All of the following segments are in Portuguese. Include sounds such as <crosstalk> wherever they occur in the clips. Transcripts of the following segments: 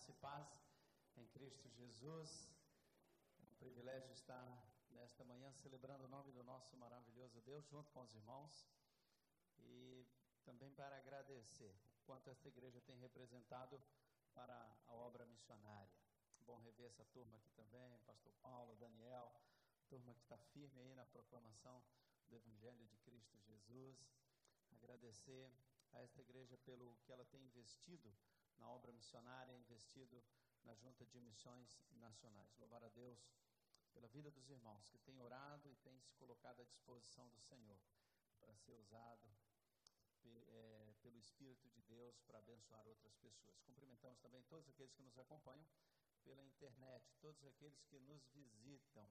Graça e paz em Cristo Jesus. É um privilégio estar nesta manhã celebrando o nome do nosso maravilhoso Deus junto com os irmãos e também para agradecer o quanto esta igreja tem representado para a obra missionária. Bom rever essa turma aqui também, Pastor Paulo, Daniel, turma que está firme aí na proclamação do Evangelho de Cristo Jesus. Agradecer a esta igreja pelo que ela tem investido na obra missionária, investido na Junta de Missões Nacionais. Louvar a Deus pela vida dos irmãos que têm orado e têm se colocado à disposição do Senhor para ser usado é, pelo Espírito de Deus para abençoar outras pessoas. Cumprimentamos também todos aqueles que nos acompanham pela internet, todos aqueles que nos visitam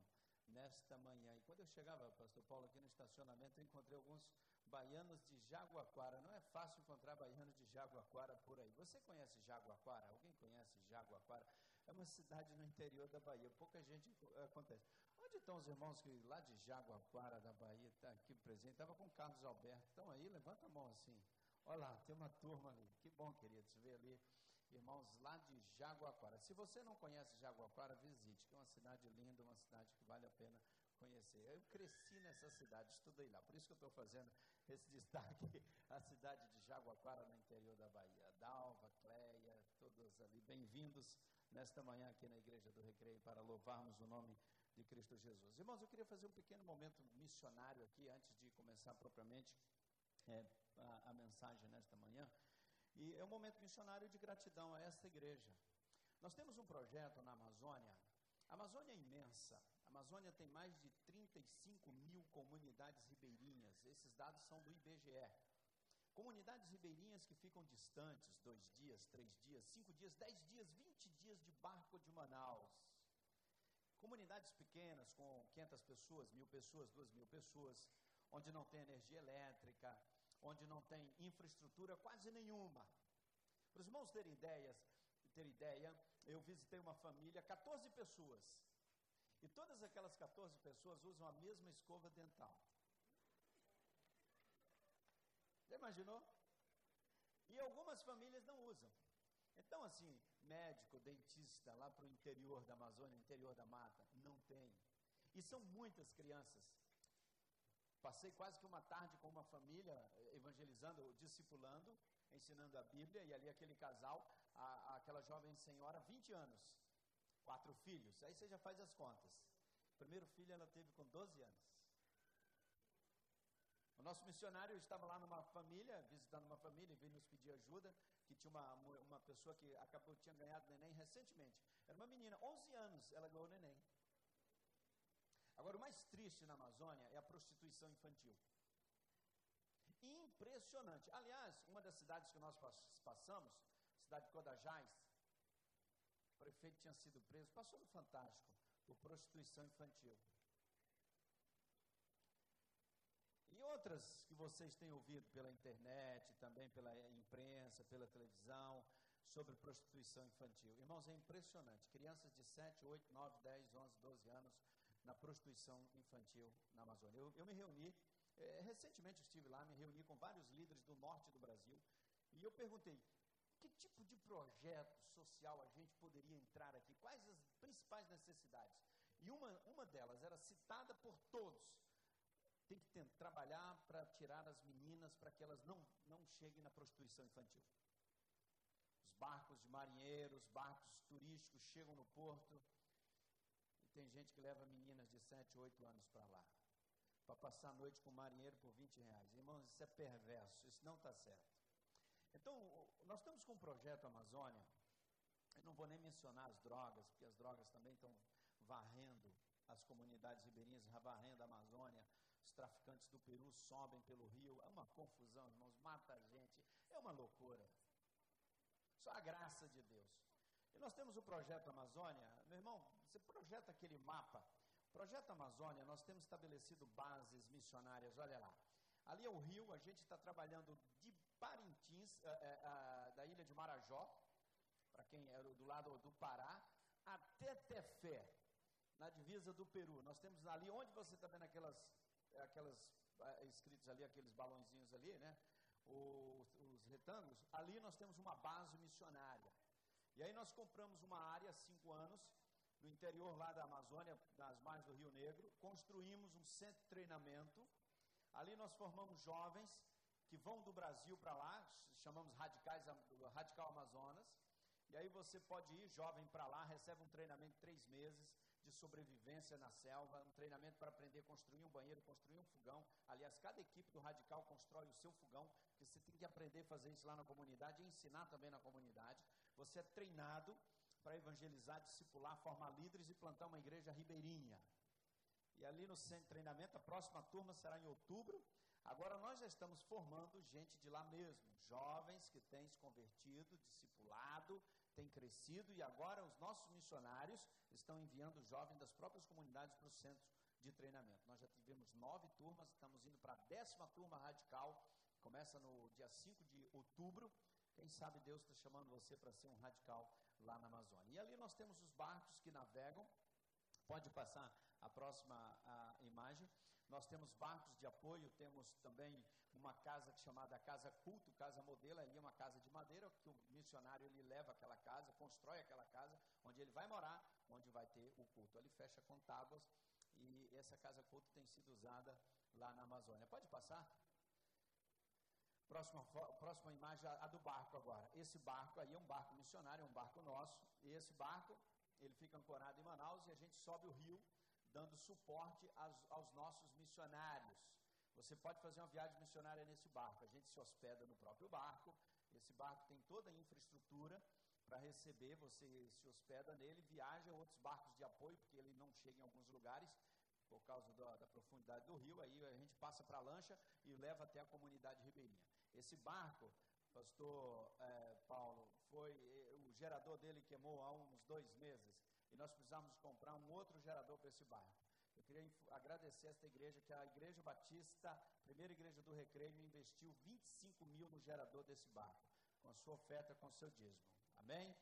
nesta manhã. E quando eu chegava, Pastor Paulo, aqui no estacionamento, eu encontrei alguns baianos de Jaguaquara. Não é fácil encontrar baianos de Jaguaquara por aí. Você conhece Jaguaquara? Alguém conhece Jaguaquara? É uma cidade no interior da Bahia. Pouca gente eh, acontece. Onde estão os irmãos que lá de Jaguaquara da Bahia está aqui presente? Estava com Carlos Alberto. Estão aí? Levanta a mão assim. Olha lá, tem uma turma ali. Que bom, queridos, ver ali irmãos lá de Jaguaquara. Se você não conhece Jaguaquara, visite, que é uma cidade linda, uma cidade que vale a pena conhecer. Eu cresci nessa cidade, estudei lá, por isso que eu estou fazendo esse <laughs> destaque, a cidade de Jaguaquara, no interior da Bahia. Dalva, Cleia, todos ali, bem-vindos nesta manhã aqui na Igreja do Recreio para louvarmos o nome de Cristo Jesus. Irmãos, eu queria fazer um pequeno momento missionário aqui, antes de começar propriamente é, a, a mensagem nesta manhã. E é um momento missionário de gratidão a esta igreja. Nós temos um projeto na Amazônia. A Amazônia é imensa. A Amazônia tem mais de 35 mil comunidades ribeirinhas. Esses dados são do IBGE. Comunidades ribeirinhas que ficam distantes, dois dias, três dias, cinco dias, dez dias, vinte dias de barco de Manaus. Comunidades pequenas, com 500 pessoas, mil pessoas, duas mil pessoas, onde não tem energia elétrica, onde não tem infraestrutura quase nenhuma. Para os irmãos terem ideias, ter ideia, eu visitei uma família, 14 pessoas. E todas aquelas 14 pessoas usam a mesma escova dental. Já imaginou? E algumas famílias não usam. Então, assim, médico, dentista, lá para o interior da Amazônia, interior da mata, não tem. E são muitas crianças. Passei quase que uma tarde com uma família, eh, evangelizando, discipulando, ensinando a Bíblia, e ali aquele casal, a, aquela jovem senhora, 20 anos, quatro filhos, aí você já faz as contas. O primeiro filho ela teve com 12 anos. O nosso missionário estava lá numa família, visitando uma família, e veio nos pedir ajuda, que tinha uma, uma pessoa que acabou, tinha ganhado neném recentemente. Era uma menina, 11 anos, ela ganhou neném. Agora, o mais triste na Amazônia é a prostituição infantil. Impressionante. Aliás, uma das cidades que nós passamos, cidade de Codajás, o prefeito tinha sido preso, passou no Fantástico, por prostituição infantil. E outras que vocês têm ouvido pela internet, também pela imprensa, pela televisão, sobre prostituição infantil. Irmãos, é impressionante. Crianças de 7, 8, 9, 10, 11, 12 anos na prostituição infantil na Amazônia. Eu, eu me reuni, é, recentemente estive lá, me reuni com vários líderes do norte do Brasil, e eu perguntei, que tipo de projeto social a gente poderia entrar aqui? Quais as principais necessidades? E uma, uma delas era citada por todos. Tem que ter, trabalhar para tirar as meninas para que elas não, não cheguem na prostituição infantil. Os barcos de marinheiros, barcos turísticos chegam no porto, tem gente que leva meninas de 7, 8 anos para lá, para passar a noite com o marinheiro por 20 reais. Irmãos, isso é perverso, isso não está certo. Então, nós estamos com um projeto Amazônia, eu não vou nem mencionar as drogas, porque as drogas também estão varrendo as comunidades ribeirinhas, varrendo a Amazônia, os traficantes do Peru sobem pelo rio, é uma confusão, irmãos, mata a gente, é uma loucura. Só a graça de Deus. E nós temos o projeto Amazônia, meu irmão, você projeta aquele mapa. Projeto Amazônia, nós temos estabelecido bases missionárias, olha lá. Ali é o rio, a gente está trabalhando de Parintins, é, é, da ilha de Marajó, para quem é do lado do Pará, até Tefé, na divisa do Peru. Nós temos ali, onde você está vendo aquelas, aquelas escritos ali, aqueles balãozinhos ali, né? Os, os retângulos, ali nós temos uma base missionária. E aí nós compramos uma área há cinco anos, no interior lá da Amazônia, nas margens do Rio Negro, construímos um centro de treinamento. Ali nós formamos jovens que vão do Brasil para lá, chamamos radicais, Radical Amazonas. E aí você pode ir jovem para lá, recebe um treinamento de três meses de sobrevivência na selva, um treinamento para aprender a construir um banheiro, construir um fogão. Aliás, cada equipe do Radical constrói o seu fogão, porque você tem que aprender a fazer isso lá na comunidade e ensinar também na comunidade. Você é treinado para evangelizar, discipular, formar líderes e plantar uma igreja ribeirinha. E ali no centro de treinamento, a próxima turma será em outubro. Agora nós já estamos formando gente de lá mesmo, jovens que têm se convertido, discipulado, têm crescido e agora os nossos missionários estão enviando jovens das próprias comunidades para o centro de treinamento. Nós já tivemos nove turmas, estamos indo para a décima turma radical, começa no dia 5 de outubro. Quem sabe Deus está chamando você para ser um radical lá na Amazônia. E ali nós temos os barcos que navegam. Pode passar a próxima a imagem. Nós temos barcos de apoio, temos também uma casa chamada Casa Culto, Casa Modelo, ali é uma casa de madeira, que o missionário ele leva aquela casa, constrói aquela casa, onde ele vai morar, onde vai ter o culto. Ali fecha com tábuas e essa Casa Culto tem sido usada lá na Amazônia. Pode passar? Próxima, próxima imagem, a do barco agora. Esse barco aí é um barco missionário, é um barco nosso. E esse barco, ele fica ancorado em Manaus e a gente sobe o rio dando suporte aos, aos nossos missionários. Você pode fazer uma viagem missionária nesse barco. A gente se hospeda no próprio barco. Esse barco tem toda a infraestrutura para receber. Você se hospeda nele, viaja outros barcos de apoio, porque ele não chega em alguns lugares por causa da, da profundidade do rio. Aí a gente passa para a lancha e leva até a comunidade ribeirinha. Esse barco, pastor é, Paulo, foi o gerador dele queimou há uns dois meses e nós precisamos comprar um outro gerador para esse bairro. Eu queria agradecer esta igreja, que a Igreja Batista, primeira igreja do Recreio, investiu 25 mil no gerador desse barco, com a sua oferta, com o seu dízimo. Amém?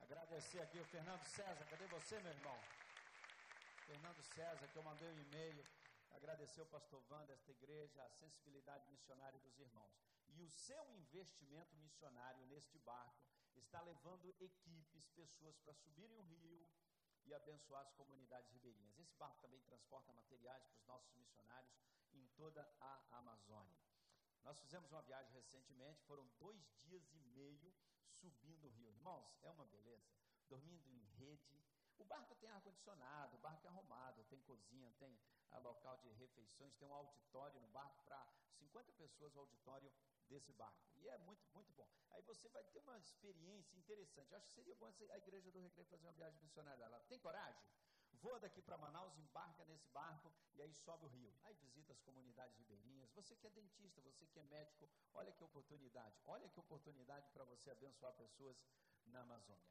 Agradecer aqui o Fernando César, cadê você, meu irmão? Fernando César, que eu mandei um e-mail, agradecer o pastor Van desta igreja, a sensibilidade missionária dos irmãos. E o seu investimento missionário neste barco está levando equipes, pessoas para subirem o rio e abençoar as comunidades ribeirinhas. Esse barco também transporta materiais para os nossos missionários em toda a Amazônia. Nós fizemos uma viagem recentemente, foram dois dias e meio subindo o rio. Irmãos, é uma beleza. Dormindo em rede. O barco tem ar-condicionado, o barco é arrumado, tem cozinha, tem a local de refeições, tem um auditório no barco para 50 pessoas, o auditório desse barco. E é muito, muito bom. Aí você vai ter uma experiência interessante. Eu acho que seria bom a igreja do Recreio fazer uma viagem missionária lá. Tem coragem? Voa daqui para Manaus, embarca nesse barco e aí sobe o rio. Aí visita as comunidades ribeirinhas. Você que é dentista, você que é médico, olha que oportunidade. Olha que oportunidade para você abençoar pessoas na Amazônia.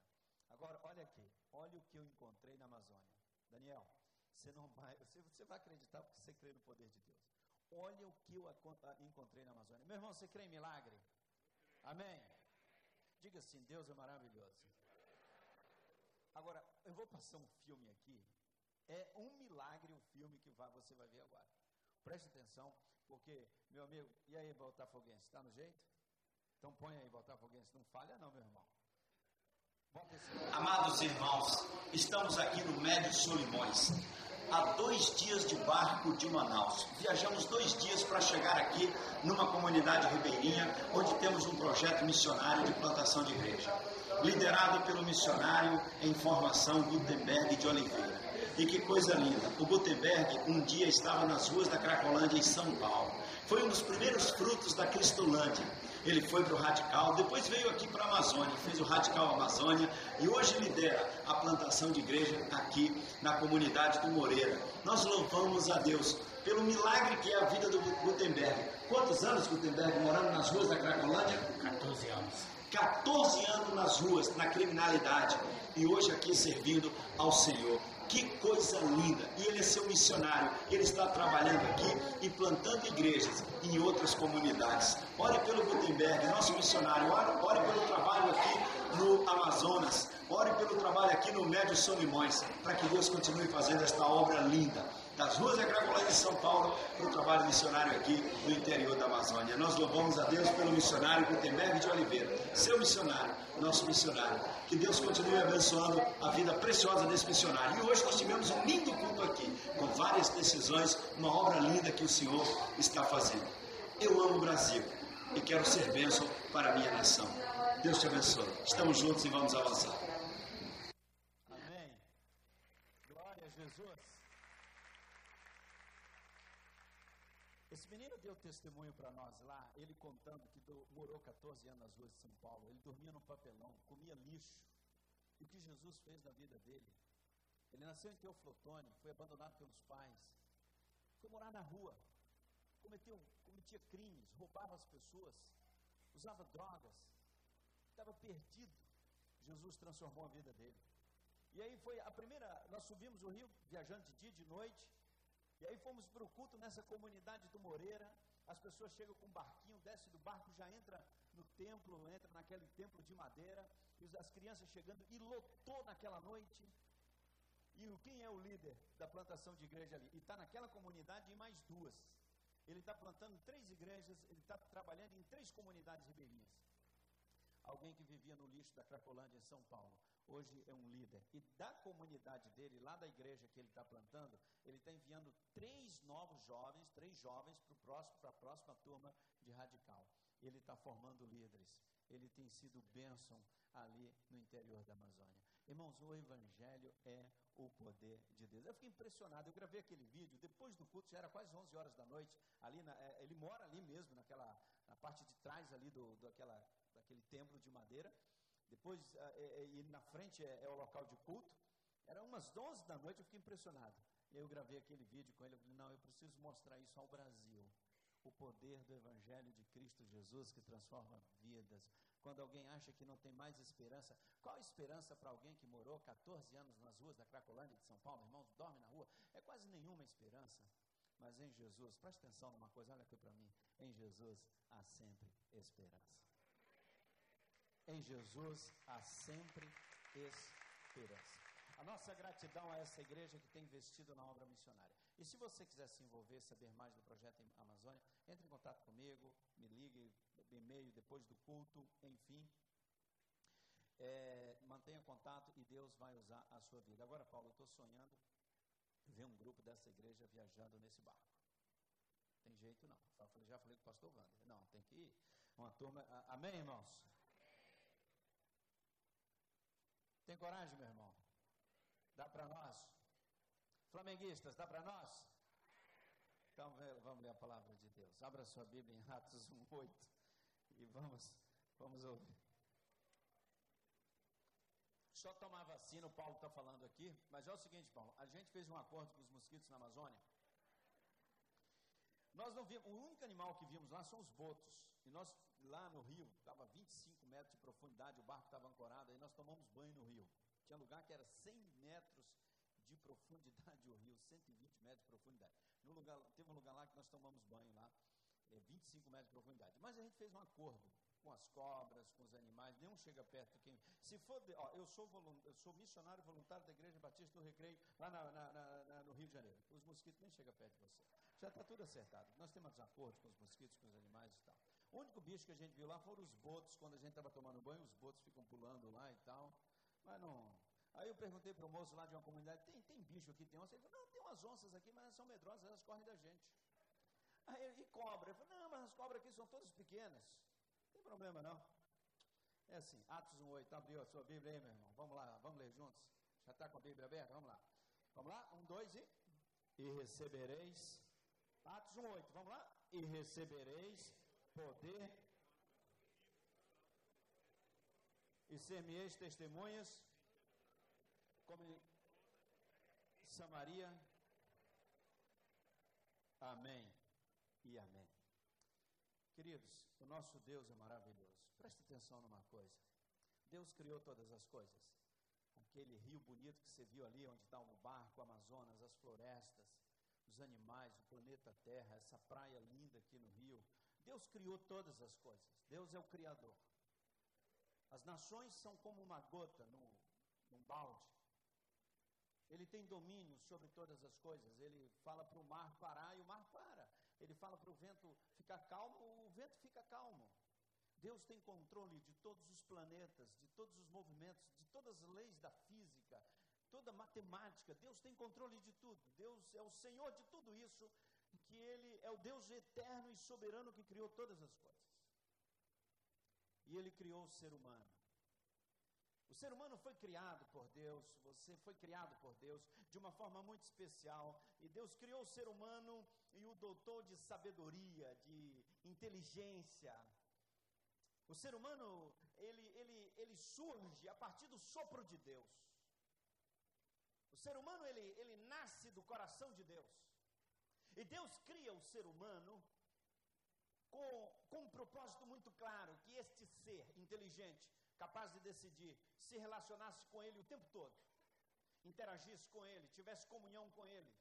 Agora, olha aqui. Olha o que eu encontrei na Amazônia. Daniel, você não vai, <laughs> você, você vai acreditar porque você crê no poder de Deus. Olha o que eu encontrei na Amazônia. Meu irmão, você crê em milagre? Amém? Diga assim: Deus é maravilhoso. Agora, eu vou passar um filme aqui. É um milagre o filme que vai, você vai ver agora. Preste atenção, porque, meu amigo, e aí, Botafoguense, está no jeito? Então põe aí, Botafoguense, não falha não, meu irmão. Amados irmãos, estamos aqui no Médio Solimões a dois dias de barco de Manaus. Viajamos dois dias para chegar aqui numa comunidade ribeirinha, onde temos um projeto missionário de plantação de igreja, liderado pelo missionário em formação Gutenberg de Oliveira. E que coisa linda! O Gutenberg um dia estava nas ruas da Cracolândia em São Paulo. Foi um dos primeiros frutos da Cristolândia ele foi para o Radical, depois veio aqui para a Amazônia, fez o Radical Amazônia e hoje lidera a plantação de igreja aqui na comunidade do Moreira. Nós louvamos a Deus pelo milagre que é a vida do Gutenberg. Quantos anos Gutenberg morando nas ruas da Cracolândia? 14 anos. 14 anos nas ruas, na criminalidade, e hoje aqui servindo ao Senhor. Que coisa linda! E ele é seu missionário, ele está trabalhando aqui e plantando igrejas em outras comunidades. Ore pelo Gutenberg, nosso missionário, ore, ore pelo trabalho aqui no Amazonas, ore pelo trabalho aqui no Médio Solimões, para que Deus continue fazendo esta obra linda. Das ruas Cracolândia de São Paulo para o trabalho missionário aqui no interior da Amazônia. Nós louvamos a Deus pelo missionário Gutenberg de Oliveira, seu missionário, nosso missionário. Que Deus continue abençoando a vida preciosa desse missionário. E hoje nós tivemos um lindo culto aqui, com várias decisões, uma obra linda que o Senhor está fazendo. Eu amo o Brasil e quero ser bênção para a minha nação. Deus te abençoe. Estamos juntos e vamos avançar. Amém. Glória a Jesus. Esse menino deu testemunho para nós lá, ele contando que do, morou 14 anos nas ruas de São Paulo. Ele dormia no papelão, comia lixo. E o que Jesus fez na vida dele? Ele nasceu em Teoflotone, foi abandonado pelos pais, foi morar na rua, cometeu, cometia crimes, roubava as pessoas, usava drogas, estava perdido. Jesus transformou a vida dele. E aí foi a primeira, nós subimos o rio viajando de dia e de noite, e aí fomos para o culto nessa comunidade do Moreira. As pessoas chegam com um barquinho, desce do barco, já entra no templo, entra naquele templo de madeira, e as crianças chegando, e lotou naquela noite. E quem é o líder da plantação de igreja ali? E está naquela comunidade e mais duas. Ele está plantando três igrejas, ele está trabalhando em três comunidades ribeirinhas. Alguém que vivia no lixo da Cracolândia em São Paulo, hoje é um líder. E da comunidade dele, lá da igreja que ele está plantando, ele está enviando três novos jovens, três jovens para a próxima turma de radical. Ele está formando líderes. Ele tem sido bênção ali no interior da Amazônia. Irmãos, o Evangelho é o poder de Deus. Eu fiquei impressionado. Eu gravei aquele vídeo depois do culto, já era quase 11 horas da noite. Ali na, é, ele mora ali mesmo, naquela na parte de trás ali do, daquela, daquele templo de madeira. Depois, é, é, e na frente é, é, o local de culto. Era umas 11 da noite, eu fiquei impressionado. E eu gravei aquele vídeo com ele. Eu falei: não, eu preciso mostrar isso ao Brasil o poder do Evangelho de Cristo Jesus que transforma vidas. Quando alguém acha que não tem mais esperança, qual a esperança para alguém que morou 14 anos nas ruas da Cracolândia de São Paulo, irmãos, dorme na rua? É quase nenhuma esperança. Mas em Jesus, preste atenção numa coisa, olha aqui para mim. Em Jesus há sempre esperança. Em Jesus há sempre esperança. A nossa gratidão a essa igreja que tem investido na obra missionária. E se você quiser se envolver, saber mais do projeto Amazônia, entre em contato comigo, me ligue, e-mail depois do culto, enfim. É, mantenha contato e Deus vai usar a sua vida. Agora, Paulo, eu estou sonhando ver um grupo dessa igreja viajando nesse barco. Tem jeito não. Já falei com o pastor Wander. Não, tem que ir. Uma turma. Amém, irmãos? Tem coragem, meu irmão? Dá para nós? Flamenguistas, dá para nós? Então vamos ler a palavra de Deus. Abra sua Bíblia em Atos 1:8 e vamos vamos ouvir. Só tomar vacina, o Paulo está falando aqui, mas é o seguinte, Paulo, a gente fez um acordo com os mosquitos na Amazônia. Nós não vimos, o único animal que vimos lá são os botos. E nós, lá no rio, estava 25 metros de profundidade, o barco estava ancorado, aí nós tomamos banho no rio. Tinha lugar que era 100 metros de profundidade o rio, 120 metros de profundidade. No lugar, teve um lugar lá que nós tomamos banho lá, é, 25 metros de profundidade. Mas a gente fez um acordo com as cobras, com os animais, nenhum chega perto de quem. Se for, ó, eu sou eu sou missionário voluntário da Igreja Batista do Recreio, lá na, na, na, no Rio de Janeiro. Os mosquitos nem chegam perto de você. Já está tudo acertado. Nós temos um acordo com os mosquitos, com os animais e tal. O único bicho que a gente viu lá foram os botos, quando a gente estava tomando banho, os botos ficam pulando lá e tal. Mas não. Aí eu perguntei para o moço lá de uma comunidade: tem, tem bicho aqui? Tem onça? Ele falou: não, tem umas onças aqui, mas elas são medrosas, elas correm da gente. Aí, e cobra? Eu falei: não, mas as cobras aqui são todas pequenas. Não tem problema não. É assim, Atos 1,8. Abriu a sua Bíblia aí, meu irmão? Vamos lá, vamos ler juntos? Já está com a Bíblia aberta? Vamos lá. Vamos lá? Um, dois e. E recebereis. Atos 1,8. Vamos lá? E recebereis poder. E ser-me-eis testemunhas como em Samaria. Amém e amém. Queridos, o nosso Deus é maravilhoso. Preste atenção numa coisa. Deus criou todas as coisas. Aquele rio bonito que você viu ali, onde está o barco, o Amazonas, as florestas, os animais, o planeta Terra, essa praia linda aqui no rio. Deus criou todas as coisas. Deus é o Criador. As nações são como uma gota num, num balde. Tem domínio sobre todas as coisas. Ele fala para o mar parar e o mar para. Ele fala para o vento ficar calmo, o vento fica calmo. Deus tem controle de todos os planetas, de todos os movimentos, de todas as leis da física, toda matemática. Deus tem controle de tudo. Deus é o Senhor de tudo isso, que Ele é o Deus eterno e soberano que criou todas as coisas. E Ele criou o ser humano. O ser humano foi criado por Deus, você foi criado por Deus de uma forma muito especial. E Deus criou o ser humano e o dotou de sabedoria, de inteligência. O ser humano, ele, ele, ele surge a partir do sopro de Deus. O ser humano, ele, ele nasce do coração de Deus. E Deus cria o ser humano com, com um propósito muito claro, que este ser inteligente, capaz de decidir, se relacionasse com ele o tempo todo, interagisse com ele, tivesse comunhão com ele,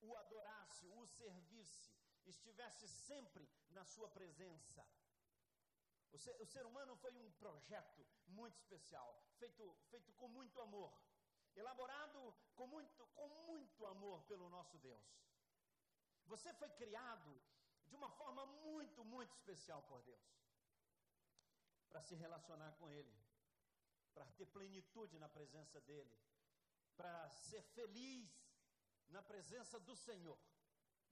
o adorasse, o servisse, estivesse sempre na sua presença. O ser, o ser, humano foi um projeto muito especial, feito, feito com muito amor, elaborado com muito, com muito amor pelo nosso Deus. Você foi criado de uma forma muito, muito especial por Deus para se relacionar com Ele, para ter plenitude na presença dEle, para ser feliz na presença do Senhor.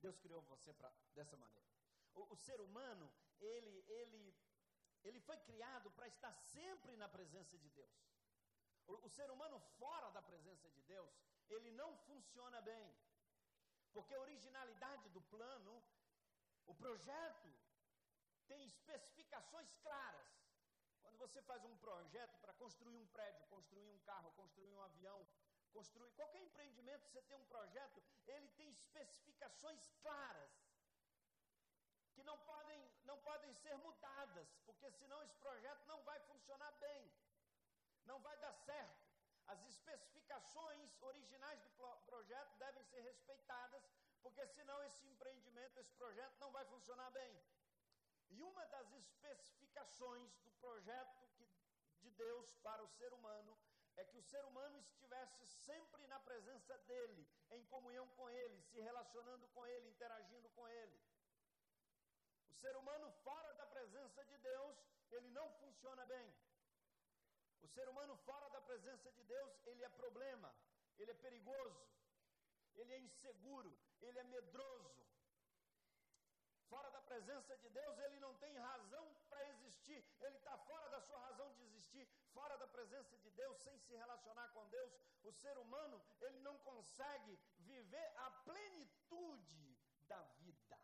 Deus criou você pra, dessa maneira. O, o ser humano, ele, ele, ele foi criado para estar sempre na presença de Deus. O, o ser humano fora da presença de Deus, ele não funciona bem. Porque a originalidade do plano, o projeto, tem especificações claras você faz um projeto para construir um prédio, construir um carro, construir um avião, construir qualquer empreendimento, você tem um projeto, ele tem especificações claras que não podem, não podem ser mudadas, porque senão esse projeto não vai funcionar bem, não vai dar certo. As especificações originais do projeto devem ser respeitadas, porque senão esse empreendimento, esse projeto não vai funcionar bem. E uma das especificações do projeto que, de Deus para o ser humano é que o ser humano estivesse sempre na presença dele, em comunhão com ele, se relacionando com ele, interagindo com ele. O ser humano fora da presença de Deus, ele não funciona bem. O ser humano fora da presença de Deus, ele é problema, ele é perigoso, ele é inseguro, ele é medroso, Fora da presença de Deus, ele não tem razão para existir, ele está fora da sua razão de existir, fora da presença de Deus, sem se relacionar com Deus. O ser humano, ele não consegue viver a plenitude da vida.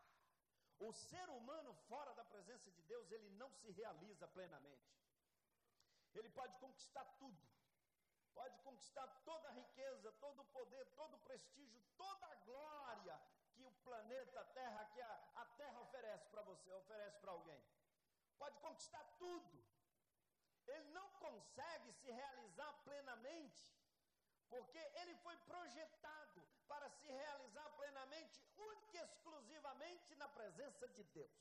O ser humano, fora da presença de Deus, ele não se realiza plenamente. Ele pode conquistar tudo, pode conquistar toda a riqueza, todo o poder, todo o prestígio, toda a glória, o planeta Terra, que a, a Terra oferece para você, oferece para alguém. Pode conquistar tudo. Ele não consegue se realizar plenamente, porque ele foi projetado para se realizar plenamente, única e exclusivamente na presença de Deus.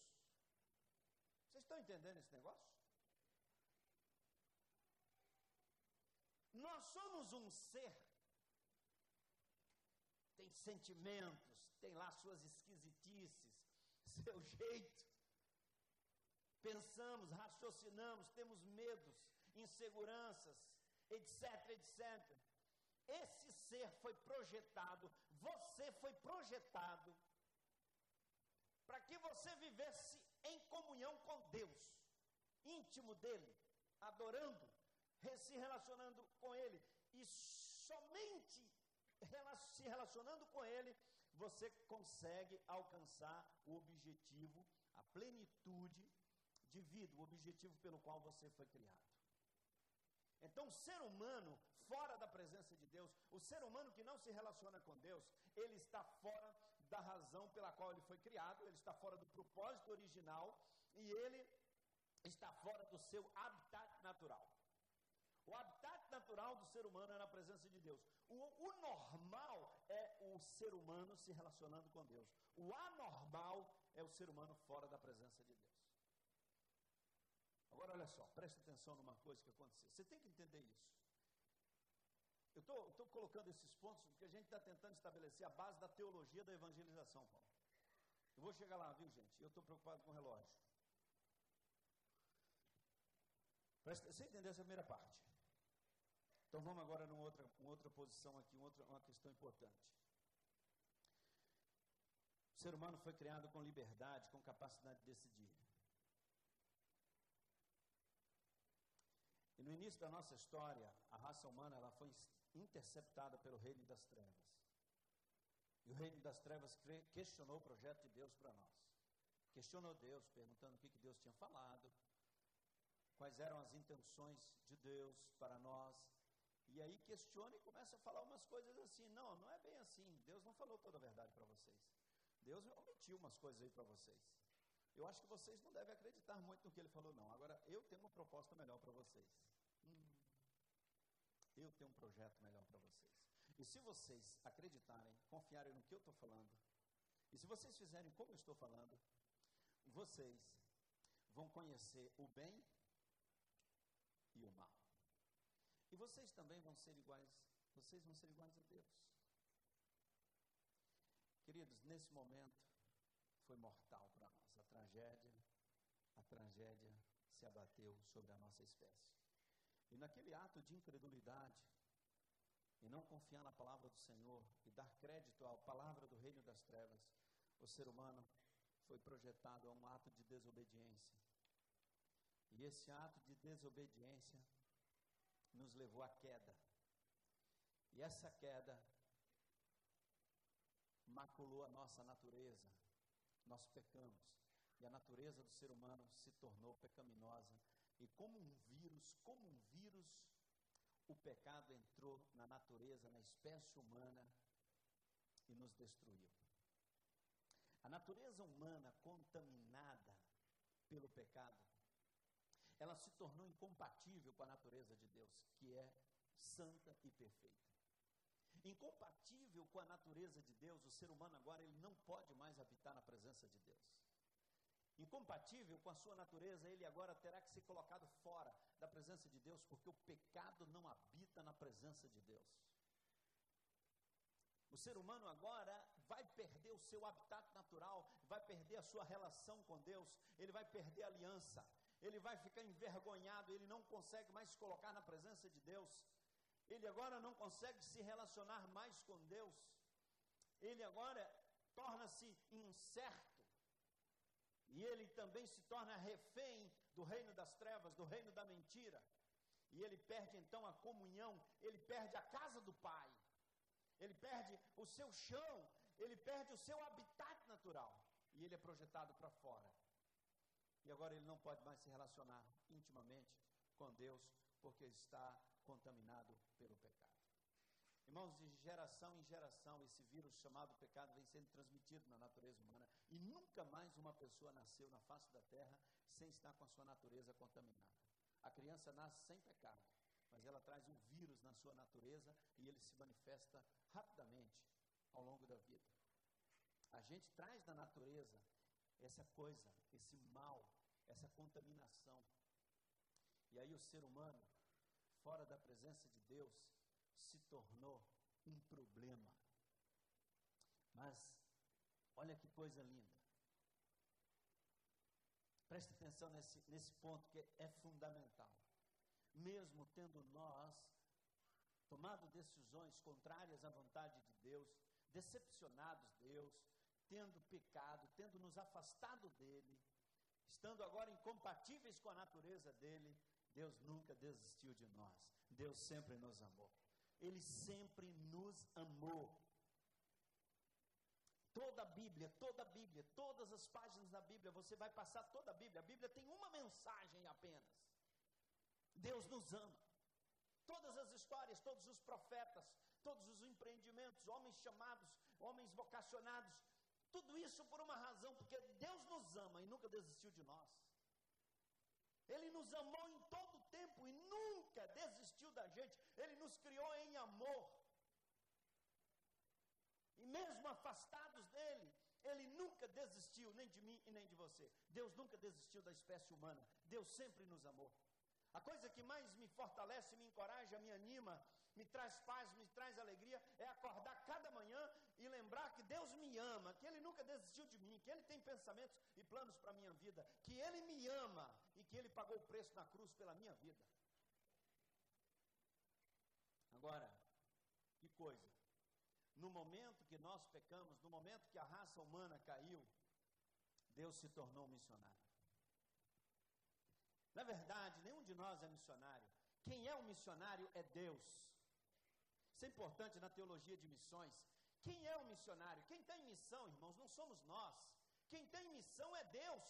Vocês estão entendendo esse negócio? Nós somos um ser, sentimentos, tem lá suas esquisitices, <laughs> seu jeito. Pensamos, raciocinamos, temos medos, inseguranças, etc, etc. Esse ser foi projetado, você foi projetado para que você vivesse em comunhão com Deus, íntimo dele, adorando, se relacionando com ele e somente se relacionando com ele você consegue alcançar o objetivo, a plenitude de vida, o objetivo pelo qual você foi criado. Então, o ser humano fora da presença de Deus, o ser humano que não se relaciona com Deus, ele está fora da razão pela qual ele foi criado, ele está fora do propósito original e ele está fora do seu habitat natural. O habitat natural do ser humano é na presença de Deus. O, o, normal é o ser humano se relacionando com Deus. O anormal é o ser humano fora da presença de Deus. Agora, olha só, preste atenção numa coisa que aconteceu. Você tem que entender isso. Eu estou colocando esses pontos porque a gente está tentando estabelecer a base da teologia da evangelização, Paulo. Eu vou chegar lá, viu, gente? Eu estou preocupado com o relógio. Você entendeu essa primeira parte? Então vamos agora numa outra, outra posição aqui, uma, outra, uma questão importante. O ser humano foi criado com liberdade, com capacidade de decidir. E no início da nossa história, a raça humana ela foi interceptada pelo reino das trevas. E o reino das trevas questionou o projeto de Deus para nós. Questionou Deus, perguntando o que Deus tinha falado, quais eram as intenções de Deus para nós. E aí questiona e começa a falar umas coisas assim: não, não é bem assim. Deus não falou toda a verdade para vocês. Deus omitiu umas coisas aí para vocês. Eu acho que vocês não devem acreditar muito no que ele falou, não. Agora, eu tenho uma proposta melhor para vocês. Hum, eu tenho um projeto melhor para vocês. E se vocês acreditarem, confiarem no que eu estou falando, e se vocês fizerem como eu estou falando, vocês vão conhecer o bem e o mal. E vocês também vão ser iguais, vocês vão ser iguais a Deus. Queridos, nesse momento foi mortal para nós. A tragédia, a tragédia se abateu sobre a nossa espécie. E naquele ato de incredulidade, e não confiar na palavra do Senhor e dar crédito à palavra do reino das trevas, o ser humano foi projetado a um ato de desobediência. E esse ato de desobediência nos levou à queda. E essa queda maculou a nossa natureza. Nós pecamos. E a natureza do ser humano se tornou pecaminosa. E como um vírus, como um vírus, o pecado entrou na natureza, na espécie humana e nos destruiu. A natureza humana contaminada pelo pecado, ela se tornou incompatível com a natureza de Deus, que é santa e perfeita. Incompatível com a natureza de Deus, o ser humano agora ele não pode mais habitar na presença de Deus. Incompatível com a sua natureza, ele agora terá que ser colocado fora da presença de Deus, porque o pecado não habita na presença de Deus. O ser humano agora vai perder o seu habitat natural, vai perder a sua relação com Deus, ele vai perder a aliança, ele vai ficar envergonhado, ele não consegue mais se colocar na presença de Deus, ele agora não consegue se relacionar mais com Deus, ele agora torna-se incerto, e ele também se torna refém do reino das trevas, do reino da mentira. E ele perde então a comunhão, ele perde a casa do Pai, ele perde o seu chão, ele perde o seu habitat natural. E ele é projetado para fora. E agora ele não pode mais se relacionar intimamente com Deus, porque está contaminado pelo pecado. Irmãos, de geração em geração, esse vírus chamado pecado vem sendo transmitido na natureza humana e nunca mais uma pessoa nasceu na face da terra sem estar com a sua natureza contaminada. A criança nasce sem pecado, mas ela traz um vírus na sua natureza e ele se manifesta rapidamente ao longo da vida. A gente traz da natureza essa coisa, esse mal, essa contaminação. E aí o ser humano, fora da presença de Deus, se tornou um problema. Mas, olha que coisa linda. Preste atenção nesse, nesse ponto que é fundamental. Mesmo tendo nós tomado decisões contrárias à vontade de Deus, decepcionados Deus, tendo pecado, tendo nos afastado dele, estando agora incompatíveis com a natureza dele, Deus nunca desistiu de nós. Deus sempre nos amou. Ele sempre nos amou. Toda a Bíblia, toda a Bíblia, todas as páginas da Bíblia, você vai passar toda a Bíblia. A Bíblia tem uma mensagem apenas. Deus nos ama. Todas as histórias, todos os profetas, todos os empreendimentos, homens chamados, homens vocacionados, tudo isso por uma razão, porque Deus nos ama e nunca desistiu de nós. Ele nos amou em todo o tempo e nunca desistiu da gente. Ele nos criou em amor. E mesmo afastados dele, ele nunca desistiu nem de mim e nem de você. Deus nunca desistiu da espécie humana. Deus sempre nos amou. A coisa que mais me fortalece, me encoraja, me anima me traz paz, me traz alegria, é acordar cada manhã e lembrar que Deus me ama, que Ele nunca desistiu de mim, que Ele tem pensamentos e planos para a minha vida, que Ele me ama e que Ele pagou o preço na cruz pela minha vida. Agora, que coisa. No momento que nós pecamos, no momento que a raça humana caiu, Deus se tornou missionário. Na verdade, nenhum de nós é missionário. Quem é o missionário é Deus. Isso é importante na teologia de missões. Quem é o missionário? Quem tem missão, irmãos, não somos nós. Quem tem missão é Deus.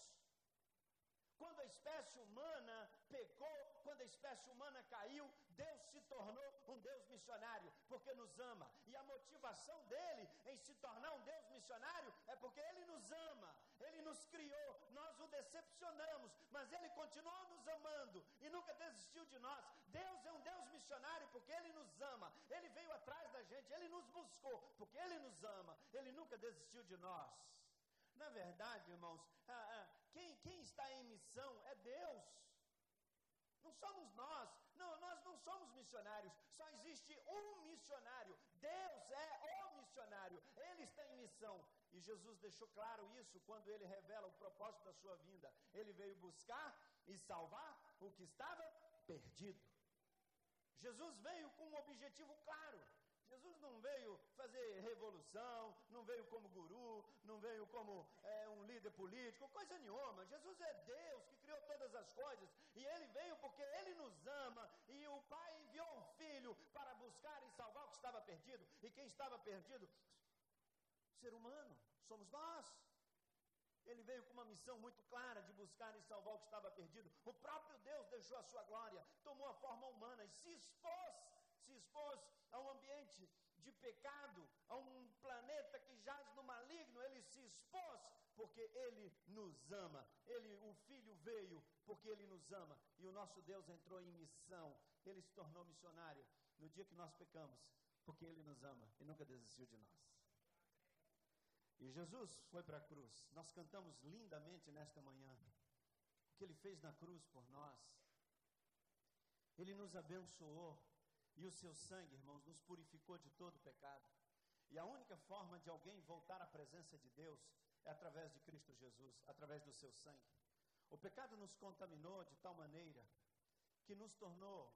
Quando a espécie humana pecou, quando a espécie humana caiu, Deus se tornou um Deus missionário, porque nos ama. E a motivação dele em se tornar um Deus missionário é porque ele nos ama. Ele nos criou, nós o decepcionamos, mas ele continuou nos amando e nunca desistiu de nós. Deus é um Deus missionário porque ele nos ama. Ele veio atrás da gente, ele nos buscou porque ele nos ama. Ele nunca desistiu de nós. Na verdade, irmãos, ah, ah, quem, quem está em missão é Deus. Não somos nós. Não, nós não somos missionários. Só existe um missionário. Deus é o missionário. Ele está em missão. E Jesus deixou claro isso quando ele revela o propósito da sua vinda. Ele veio buscar e salvar o que estava perdido. Jesus veio com um objetivo claro. Jesus não veio fazer revolução, não veio como guru, não veio como é, um líder político, coisa nenhuma. Jesus é Deus que criou todas as coisas e ele veio porque ele nos ama e o Pai enviou um filho para buscar e salvar o que estava perdido. E quem estava perdido? Ser humano, somos nós. Ele veio com uma missão muito clara de buscar e salvar o que estava perdido. O próprio Deus deixou a sua glória, tomou a forma humana e se expôs se expôs a um ambiente de pecado, a um planeta que jaz no maligno, ele se expôs porque ele nos ama. Ele, o filho veio porque ele nos ama e o nosso Deus entrou em missão. Ele se tornou missionário no dia que nós pecamos, porque ele nos ama e nunca desistiu de nós. E Jesus foi para a cruz. Nós cantamos lindamente nesta manhã o que ele fez na cruz por nós. Ele nos abençoou, e o seu sangue, irmãos, nos purificou de todo pecado. E a única forma de alguém voltar à presença de Deus é através de Cristo Jesus, através do seu sangue. O pecado nos contaminou de tal maneira que nos tornou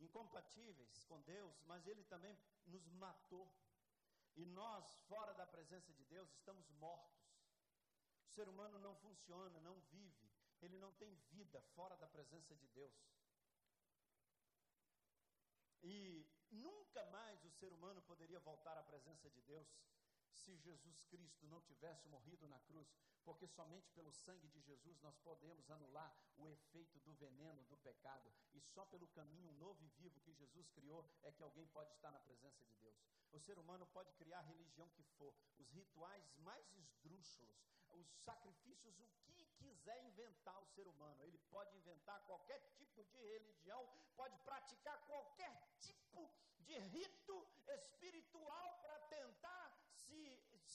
incompatíveis com Deus, mas ele também nos matou. E nós, fora da presença de Deus, estamos mortos. O ser humano não funciona, não vive, ele não tem vida fora da presença de Deus. E nunca mais o ser humano poderia voltar à presença de Deus se Jesus Cristo não tivesse morrido na cruz, porque somente pelo sangue de Jesus nós podemos anular o efeito do veneno do pecado, e só pelo caminho novo e vivo que Jesus criou é que alguém pode estar na presença de Deus. O ser humano pode criar a religião que for, os rituais mais esdrúxulos, os sacrifícios, o que quiser inventar o ser humano. Ele pode inventar qualquer tipo de religião, pode praticar qualquer tipo de rito espiritual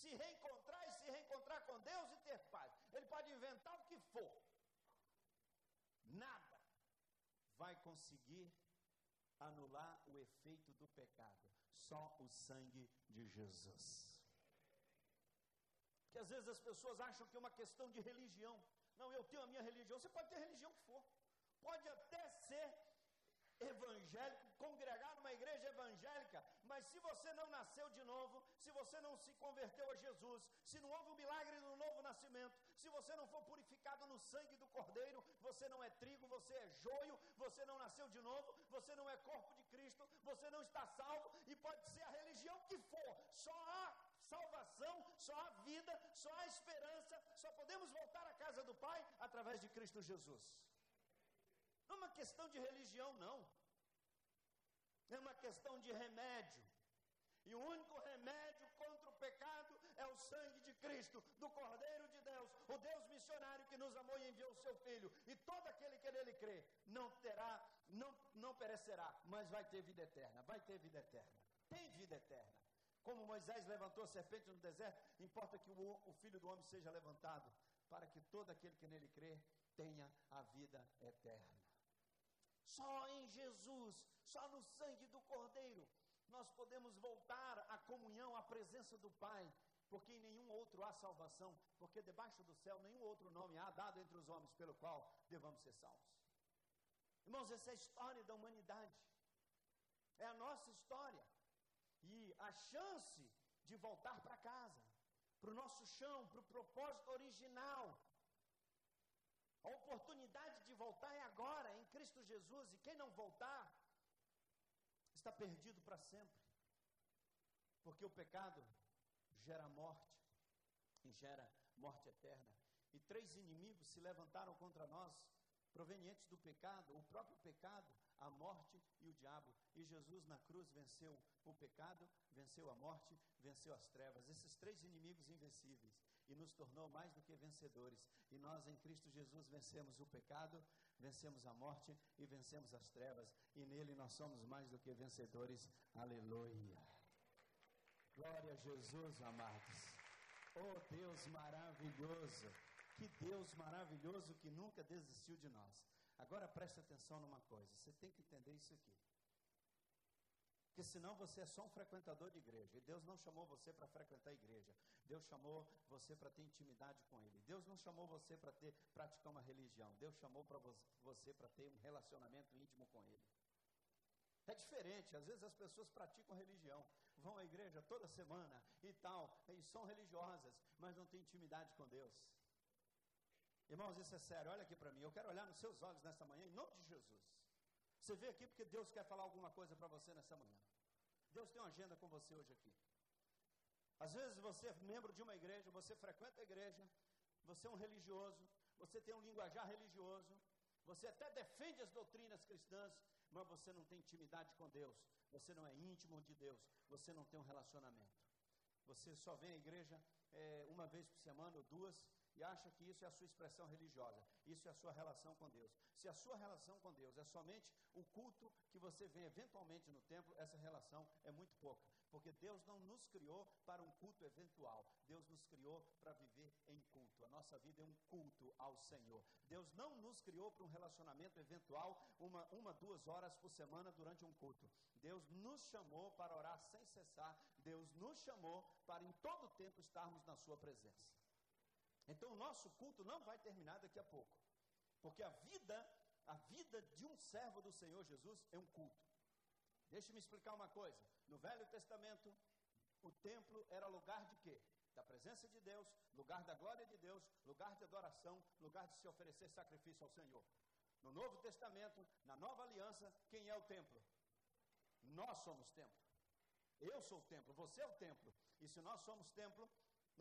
se reencontrar e se reencontrar com Deus e ter paz. Ele pode inventar o que for. Nada vai conseguir anular o efeito do pecado. Só o sangue de Jesus. Porque às vezes as pessoas acham que é uma questão de religião. Não, eu tenho a minha religião. Você pode ter religião que for. Pode até ser evangélico, congregar igreja evangélica, mas se você não nasceu de novo, se você não se converteu a Jesus, se não houve o milagre do novo nascimento, se você não for purificado no sangue do Cordeiro, você não é trigo, você é joio, você não nasceu de novo, você não é corpo de Cristo, você não está salvo e pode ser a religião que for, só há salvação, só há vida, só há esperança, só podemos voltar à casa do Pai através de Cristo Jesus. Não é uma questão de religião, não. É uma questão de remédio. E o único remédio contra o pecado é o sangue de Cristo, do Cordeiro de Deus, o Deus missionário que nos amou e enviou o seu Filho. E todo aquele que nele crê não terá, não, não perecerá, mas vai ter vida eterna. Vai ter vida eterna. Tem vida eterna. Como Moisés levantou a serpente no deserto, importa que o, o Filho do Homem seja levantado, para que todo aquele que nele crê tenha a vida eterna. Só em Jesus, só no sangue do Cordeiro, nós podemos voltar à comunhão, à presença do Pai, porque em nenhum outro há salvação, porque debaixo do céu nenhum outro nome há dado entre os homens pelo qual devamos ser salvos. Irmãos, essa é a história da humanidade, é a nossa história, e a chance de voltar para casa, para o nosso chão, para o propósito original, a oportunidade de voltar é agora, em Cristo Jesus, e quem não voltar, está perdido para sempre. Porque o pecado gera morte, e gera morte eterna. E três inimigos se levantaram contra nós, provenientes do pecado, o próprio pecado, a morte e o diabo. E Jesus na cruz venceu o pecado, venceu a morte, venceu as trevas. Esses três inimigos invencíveis. E nos tornou mais do que vencedores. E nós em Cristo Jesus vencemos o pecado, vencemos a morte e vencemos as trevas. E nele nós somos mais do que vencedores. Aleluia. Glória a Jesus, amados. Oh Deus maravilhoso. Que Deus maravilhoso que nunca desistiu de nós. Agora preste atenção numa coisa, você tem que entender isso aqui. Porque senão você é só um frequentador de igreja. E Deus não chamou você para frequentar a igreja. Deus chamou você para ter intimidade com Ele. Deus não chamou você para ter praticar uma religião. Deus chamou para você para ter um relacionamento íntimo com Ele. É diferente, às vezes as pessoas praticam religião, vão à igreja toda semana e tal, e são religiosas, mas não têm intimidade com Deus. Irmãos, isso é sério, olha aqui para mim. Eu quero olhar nos seus olhos nesta manhã, em nome de Jesus. Você veio aqui porque Deus quer falar alguma coisa para você nessa manhã. Deus tem uma agenda com você hoje aqui. Às vezes você é membro de uma igreja, você frequenta a igreja, você é um religioso, você tem um linguajar religioso, você até defende as doutrinas cristãs, mas você não tem intimidade com Deus, você não é íntimo de Deus, você não tem um relacionamento. Você só vem à igreja é, uma vez por semana ou duas, e acha que isso é a sua expressão religiosa, isso é a sua relação com Deus. Se a sua relação com Deus é somente o culto que você vê eventualmente no templo, essa relação é muito pouca. Porque Deus não nos criou para um culto eventual, Deus nos criou para viver em culto. A nossa vida é um culto ao Senhor. Deus não nos criou para um relacionamento eventual, uma, uma, duas horas por semana durante um culto. Deus nos chamou para orar sem cessar, Deus nos chamou para em todo tempo estarmos na Sua presença. Então o nosso culto não vai terminar daqui a pouco. Porque a vida, a vida de um servo do Senhor Jesus é um culto. Deixe-me explicar uma coisa. No Velho Testamento, o templo era lugar de quê? Da presença de Deus, lugar da glória de Deus, lugar de adoração, lugar de se oferecer sacrifício ao Senhor. No Novo Testamento, na nova aliança, quem é o templo? Nós somos templo. Eu sou o templo, você é o templo. E se nós somos templo,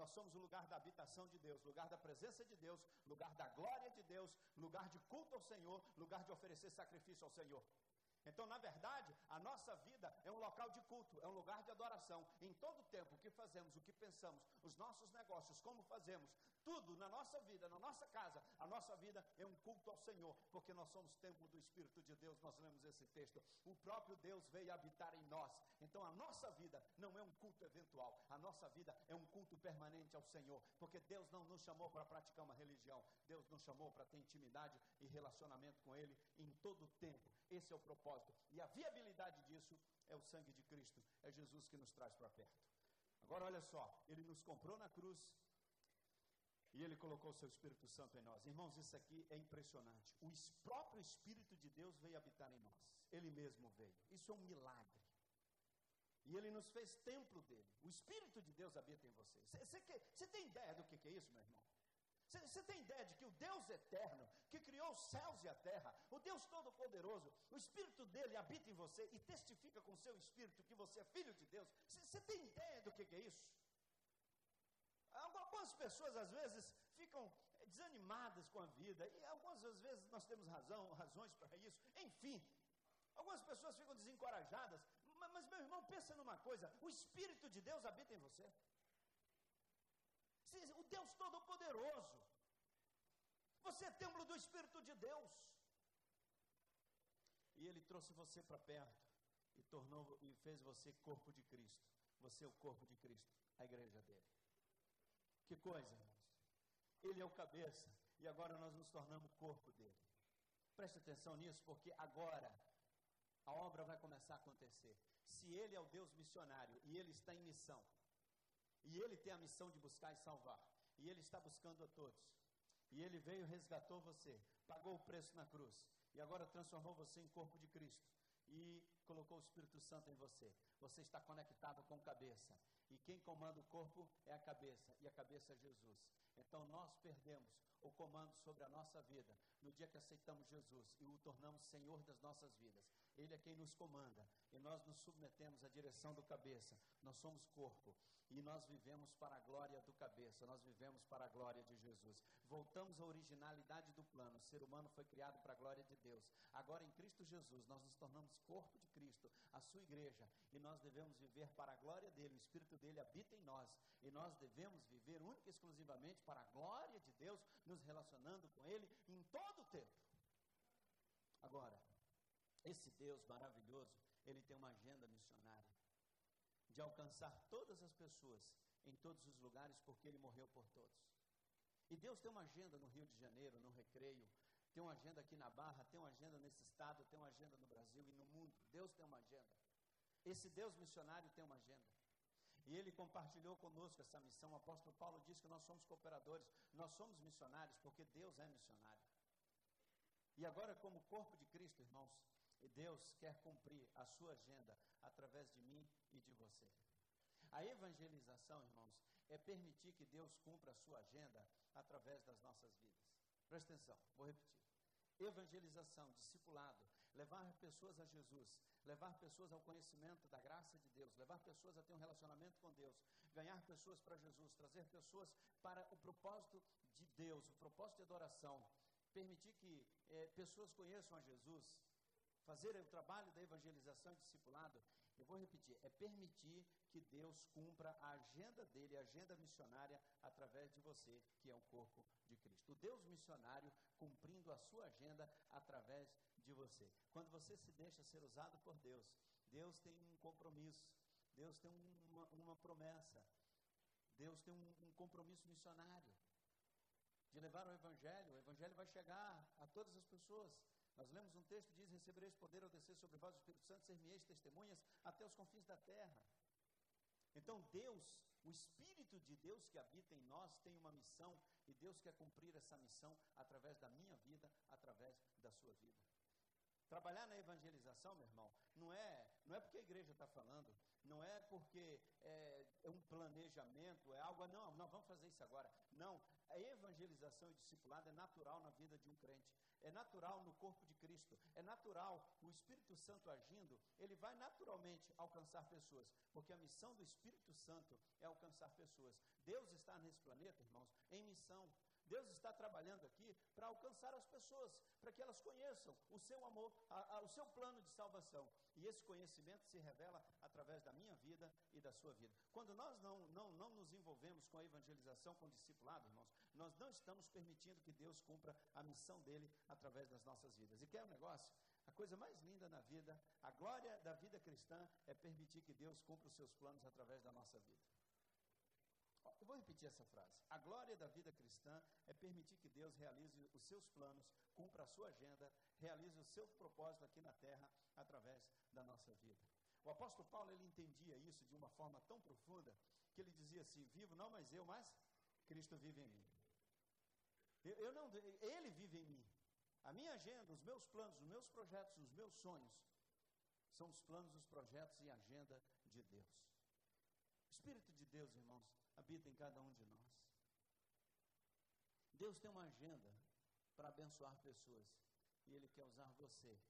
nós somos o lugar da habitação de Deus, lugar da presença de Deus, lugar da glória de Deus, lugar de culto ao Senhor, lugar de oferecer sacrifício ao Senhor. Então, na verdade, a nossa vida é um local de culto, é um lugar de adoração. Em todo tempo, o que fazemos, o que pensamos, os nossos negócios, como fazemos, tudo na nossa vida, na nossa casa, a nossa vida é um culto ao Senhor, porque nós somos templo do Espírito de Deus. Nós lemos esse texto. O próprio Deus veio habitar em nós. Então, a nossa vida não é um culto eventual, a nossa vida é um culto permanente ao Senhor, porque Deus não nos chamou para praticar uma religião, Deus nos chamou para ter intimidade e relacionamento com Ele em todo o tempo. Esse é o propósito. E a viabilidade disso é o sangue de Cristo, é Jesus que nos traz para perto. Agora, olha só, Ele nos comprou na cruz e Ele colocou o seu Espírito Santo em nós. Irmãos, isso aqui é impressionante. O próprio Espírito de Deus veio habitar em nós. Ele mesmo veio. Isso é um milagre. E Ele nos fez templo dele. O Espírito de Deus habita em você. Você tem ideia do que, que é isso, meu irmão? Você tem ideia de que o Deus eterno, que criou os céus e a terra, o Deus todo-poderoso, o Espírito dele habita em você e testifica com o seu Espírito que você é filho de Deus? Você tem ideia do que, que é isso? Algumas pessoas às vezes ficam desanimadas com a vida, e algumas vezes nós temos razão, razões para isso, enfim. Algumas pessoas ficam desencorajadas, mas, mas meu irmão, pensa numa coisa: o Espírito de Deus habita em você. O Deus Todo-Poderoso. Você é templo do Espírito de Deus. E Ele trouxe você para perto e tornou e fez você corpo de Cristo. Você é o corpo de Cristo, a igreja dele. Que coisa, irmãos. Ele é o cabeça e agora nós nos tornamos corpo dele. Preste atenção nisso, porque agora a obra vai começar a acontecer. Se ele é o Deus missionário e ele está em missão, e ele tem a missão de buscar e salvar, e ele está buscando a todos, e ele veio resgatou você, pagou o preço na cruz, e agora transformou você em corpo de Cristo, e colocou o Espírito Santo em você. Você está conectado com cabeça, e quem comanda o corpo é a cabeça, e a cabeça é Jesus. Então nós perdemos o comando sobre a nossa vida no dia que aceitamos Jesus e o tornamos Senhor das nossas vidas. Ele é quem nos comanda e nós nos submetemos à direção do cabeça. Nós somos corpo e nós vivemos para a glória do cabeça, nós vivemos para a glória de Jesus. Voltamos à originalidade do plano. O ser humano foi criado para a glória de Deus. Agora em Cristo Jesus nós nos tornamos corpo de Cristo, a sua igreja, e nós devemos viver para a glória dele. O espírito dele habita em nós e nós devemos viver única e exclusivamente para a glória de Deus, nos relacionando com ele em todo o tempo. Agora, esse Deus maravilhoso, ele tem uma agenda missionária de alcançar todas as pessoas em todos os lugares, porque ele morreu por todos. E Deus tem uma agenda no Rio de Janeiro, no Recreio, tem uma agenda aqui na Barra, tem uma agenda nesse estado, tem uma agenda no Brasil e no mundo. Deus tem uma agenda. Esse Deus missionário tem uma agenda. E ele compartilhou conosco essa missão. O apóstolo Paulo diz que nós somos cooperadores, nós somos missionários, porque Deus é missionário. E agora, como corpo de Cristo, irmãos, Deus quer cumprir a sua agenda através de mim e de você. A evangelização, irmãos, é permitir que Deus cumpra a sua agenda através das nossas vidas. Presta atenção, vou repetir. Evangelização, discipulado, levar pessoas a Jesus, levar pessoas ao conhecimento da graça de Deus, levar pessoas a ter um relacionamento com Deus, ganhar pessoas para Jesus, trazer pessoas para o propósito de Deus, o propósito de adoração, permitir que é, pessoas conheçam a Jesus, fazer o trabalho da evangelização e discipulado, eu vou repetir, é permitir que Deus cumpra a agenda dele, a agenda missionária, através de você, que é o corpo de Cristo. O Deus missionário cumprindo a sua agenda através de você. Quando você se deixa ser usado por Deus, Deus tem um compromisso, Deus tem uma, uma promessa, Deus tem um, um compromisso missionário de levar o Evangelho. O Evangelho vai chegar a todas as pessoas. Nós lemos um texto que diz: Recebereis poder ao descer sobre vós o Espírito Santo, ser-me-eis testemunhas até os confins da terra. Então, Deus, o Espírito de Deus que habita em nós, tem uma missão e Deus quer cumprir essa missão através da minha vida, através da sua vida. Trabalhar na evangelização, meu irmão, não é, não é porque a igreja está falando, não é porque é, é, um planejamento, é algo, não, nós vamos fazer isso agora. Não, a evangelização e discipulado é natural na vida de um crente, é natural no corpo de Cristo, é natural, o Espírito Santo agindo, ele vai naturalmente alcançar pessoas, porque a missão do Espírito Santo é alcançar pessoas. Deus está nesse planeta, irmãos, em missão. Deus está trabalhando aqui para alcançar as pessoas, para que elas conheçam o seu amor, a, a, o seu plano de salvação. E esse conhecimento se revela através da minha vida e da sua vida. Quando nós não, não, não nos envolvemos com a evangelização, com o discipulado, irmãos, nós não estamos permitindo que Deus cumpra a missão dele através das nossas vidas. E quer um negócio? A coisa mais linda na vida, a glória da vida cristã é permitir que Deus cumpra os seus planos através da nossa vida. Eu vou repetir essa frase. A glória da vida cristã é permitir que Deus realize os seus planos, cumpra a sua agenda, realize o seu propósito aqui na terra através da nossa vida. O apóstolo Paulo ele entendia isso de uma forma tão profunda que ele dizia assim: Vivo não mais eu, mas Cristo vive em mim. Eu, eu não, ele vive em mim. A minha agenda, os meus planos, os meus projetos, os meus sonhos são os planos, os projetos e agenda de Deus. Espírito de Deus, irmãos, habita em cada um de nós. Deus tem uma agenda para abençoar pessoas e Ele quer usar você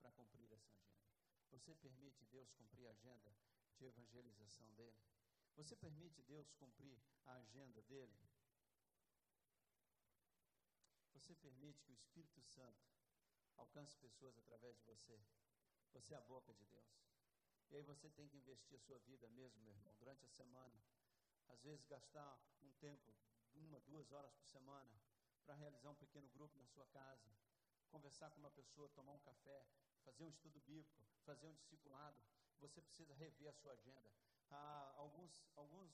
para cumprir essa agenda. Você permite Deus cumprir a agenda de evangelização dele? Você permite Deus cumprir a agenda dele? Você permite que o Espírito Santo alcance pessoas através de você? Você é a boca de Deus. E aí você tem que investir a sua vida mesmo, meu irmão, durante a semana às vezes gastar um tempo, uma, duas horas por semana, para realizar um pequeno grupo na sua casa, conversar com uma pessoa, tomar um café, fazer um estudo bíblico, fazer um discipulado. Você precisa rever a sua agenda. Ah, alguns, alguns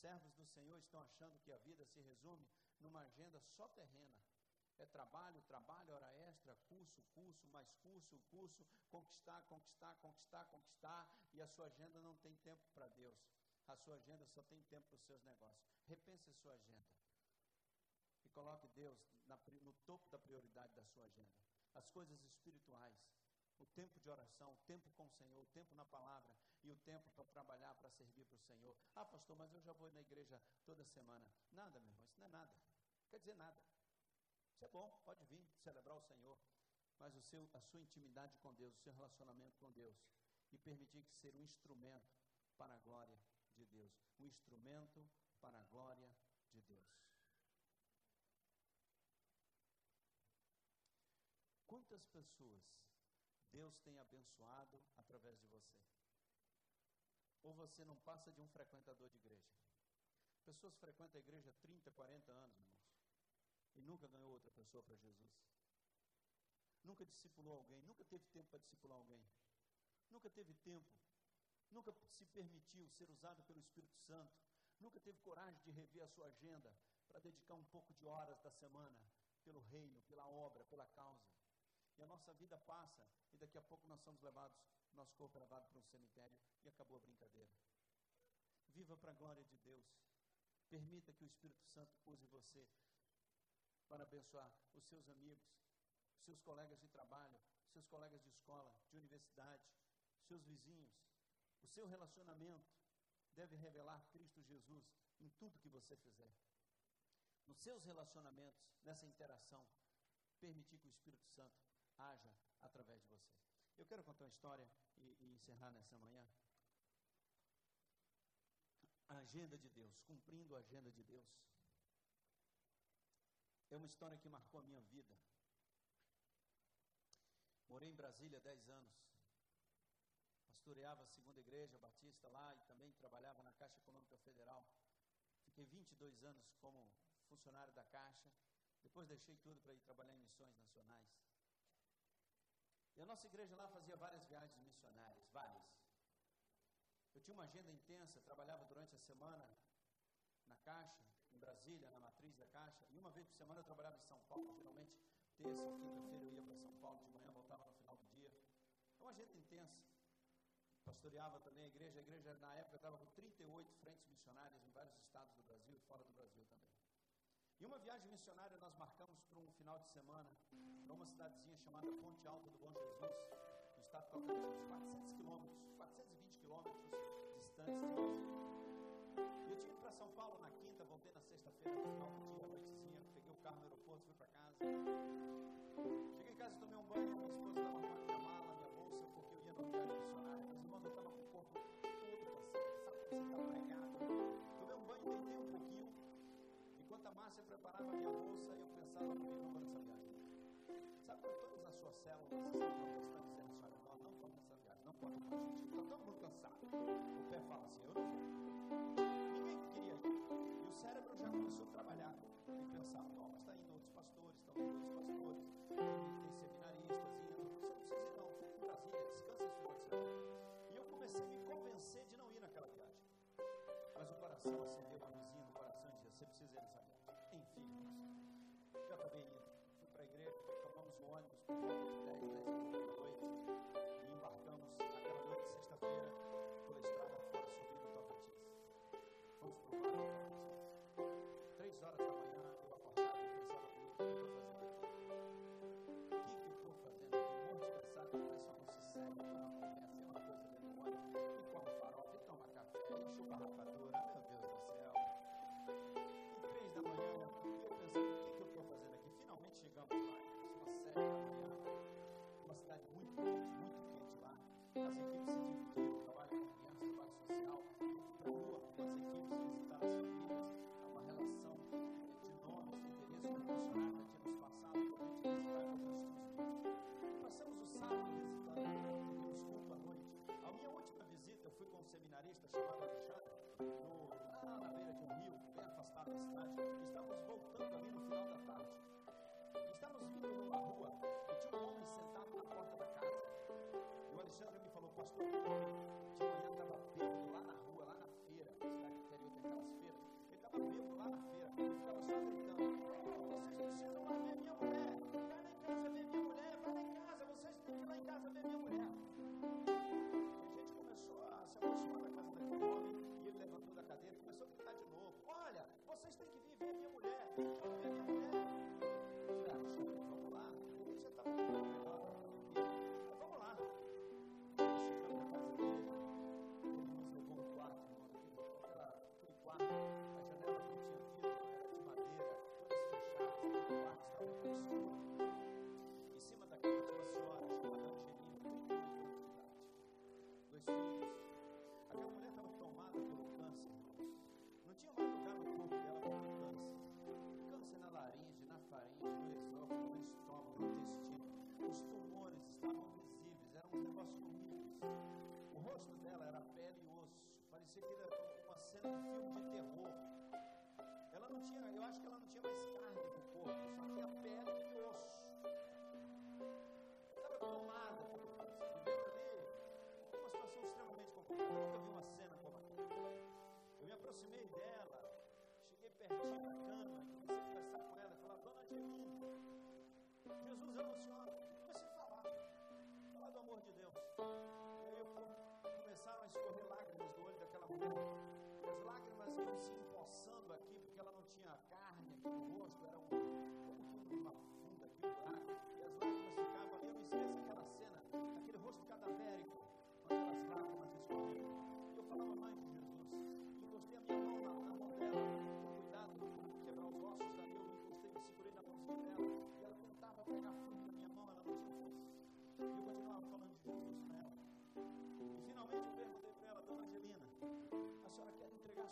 servos do Senhor estão achando que a vida se resume numa agenda só terrena. É trabalho, trabalho, hora extra, curso, curso, mais curso, curso, conquistar, conquistar, conquistar, conquistar, e a sua agenda não tem tempo para Deus. A sua agenda só tem tempo para os seus negócios. Repense a sua agenda. E coloque Deus na, no topo da prioridade da sua agenda. As coisas espirituais, o tempo de oração, o tempo com o Senhor, o tempo na palavra e o tempo para trabalhar, para servir para o Senhor. Ah, pastor, mas eu já vou na igreja toda semana. Nada, meu irmão, isso não é nada. Quer dizer nada. Isso é bom, pode vir celebrar o Senhor. Mas o seu, a sua intimidade com Deus, o seu relacionamento com Deus, e permitir que ser um instrumento para a glória de Deus. Um instrumento para a glória de Deus. Quantas pessoas Deus tem abençoado através de você? Ou você não passa de um frequentador de igreja? Pessoas frequentam a igreja há 30, 40 anos, irmãos, e nunca ganhou outra pessoa para Jesus. Nunca discipulou alguém, nunca teve tempo para discipular alguém. Nunca teve tempo, nunca se permitiu ser usado pelo Espírito Santo. Nunca teve coragem de rever a sua agenda para dedicar um pouco de horas da semana pelo reino, pela obra, pela causa. E a nossa vida passa, e daqui a pouco nós somos levados, nosso corpo é levado para um cemitério e acabou a brincadeira. Viva para a glória de Deus. Permita que o Espírito Santo use você para abençoar os seus amigos, os seus colegas de trabalho, seus colegas de escola, de universidade, seus vizinhos. O seu relacionamento deve revelar Cristo Jesus em tudo que você fizer. Nos seus relacionamentos, nessa interação, permitir que o Espírito Santo haja através de você. Eu quero contar uma história e, e encerrar nessa manhã. A agenda de Deus, cumprindo a agenda de Deus. É uma história que marcou a minha vida. Morei em Brasília 10 anos. Pastoreava a segunda igreja batista lá e também trabalhava na Caixa Econômica Federal. Fiquei 22 anos como funcionário da Caixa. Depois deixei tudo para ir trabalhar em missões nacionais. E a nossa igreja lá fazia várias viagens missionárias, várias. Eu tinha uma agenda intensa, trabalhava durante a semana na Caixa, em Brasília, na matriz da Caixa, e uma vez por semana eu trabalhava em São Paulo, geralmente terça quinta-feira eu ia para São Paulo de manhã, voltava no final do dia. É uma agenda intensa. Pastoreava também a igreja, a igreja na época estava com 38 frentes missionárias em vários estados do Brasil e fora do Brasil também. E uma viagem missionária nós marcamos para um final de semana, para uma cidadezinha chamada Ponte Alta do Bom Jesus, no estado de Tocantins, 400 quilômetros, 420 quilômetros distantes de. E eu tive para São Paulo na quinta, voltei na sexta-feira, no final do dia, noitezinha, peguei o carro no aeroporto, fui para casa. Márcia preparava a minha bolsa, eu pensava comigo, não vou nessa viagem. Sabe quando todas as suas células estão dizendo olha, nós não vamos nessa viagem, não pode mais, gente. Está mundo cansado. O pé fala assim, eu não vou. Ninguém queria ir. E o cérebro já começou a trabalhar. E pensava, ó, mas está indo outros pastores, estão indo outros pastores, tem, seminaristas indo. Você não precisa ir não, fica em Brasília, descansa esse final de semana. E eu comecei a me convencer de não ir naquela viagem. Mas o coração acendeu uma luzinha Thank you. pastor, de manhã estava bêbado lá na rua, lá na feira, que queria ter aquelas feiras, ele estava bêbado lá na feira, ele ficava só gritando, vocês precisam lá ver minha mulher, vai lá em casa ver minha mulher, vai lá em casa, vocês têm que ir lá em casa ver minha mulher. E a gente começou a se aproximar. Thank you.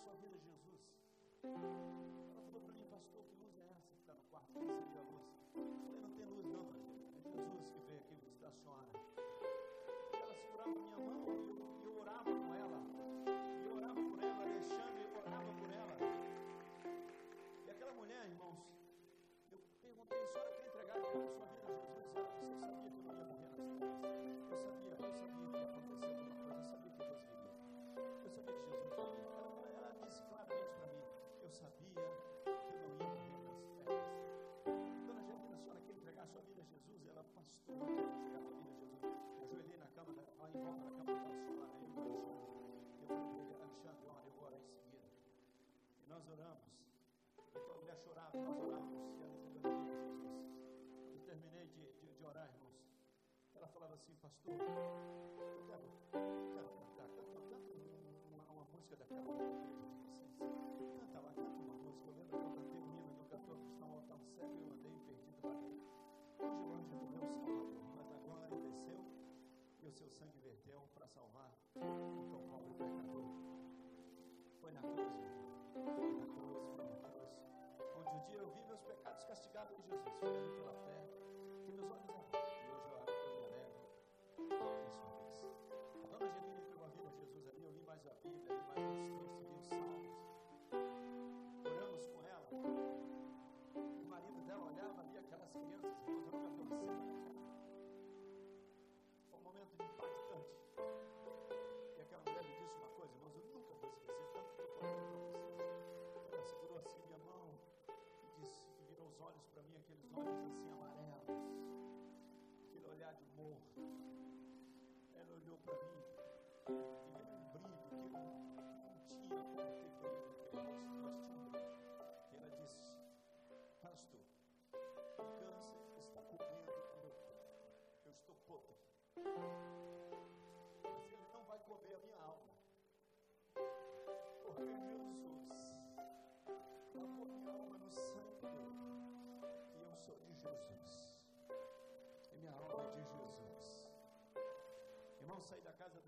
Sua vida a Jesus? Senhora quer entregar a sua vida a Jesus? Ela, pastor, quero a vida a Jesus. Eu ajoelhei na cama, da, lá em volta da cama daquela senhora, eu e Alexandre. Eu falei Alexandre, olha, eu vou orar em seguida. E nós oramos. E aquela mulher chorava, nós orávamos. E ela dizia, "Glória a Jesus. Eu terminei de, de, de orar, irmãos. Ela falava assim, pastor, eu quero, quero cantar, canta, canta uma, uma música daquela da igreja de vocês. Canta lá, canta uma música. Eu lembro que eu cantei um hino do cantor cristão Altão Cego e eu andei perdido para ele. Hoje o anjo do meu salvador, mas agora ele desceu e o seu sangue verteu para salvar o tão pobre pecador. Foi na cruz. Foi na cruz, foi na cruz. Onde um dia eu vi meus pecados castigados em Jesus. Foi pela fé que meus olhos abriram. E hoje eu, eu me alegro. Isso mesmo. A dona Angelina entregou a vida a Jesus ali. Eu li mais a Bíblia, li mais uns textos, li os Salmos. Oramos com ela. O marido dela olhava ali aquelas crianças, aquele olhar de morto. Ela olhou para mim e viu um brilho que eu não tinha como ter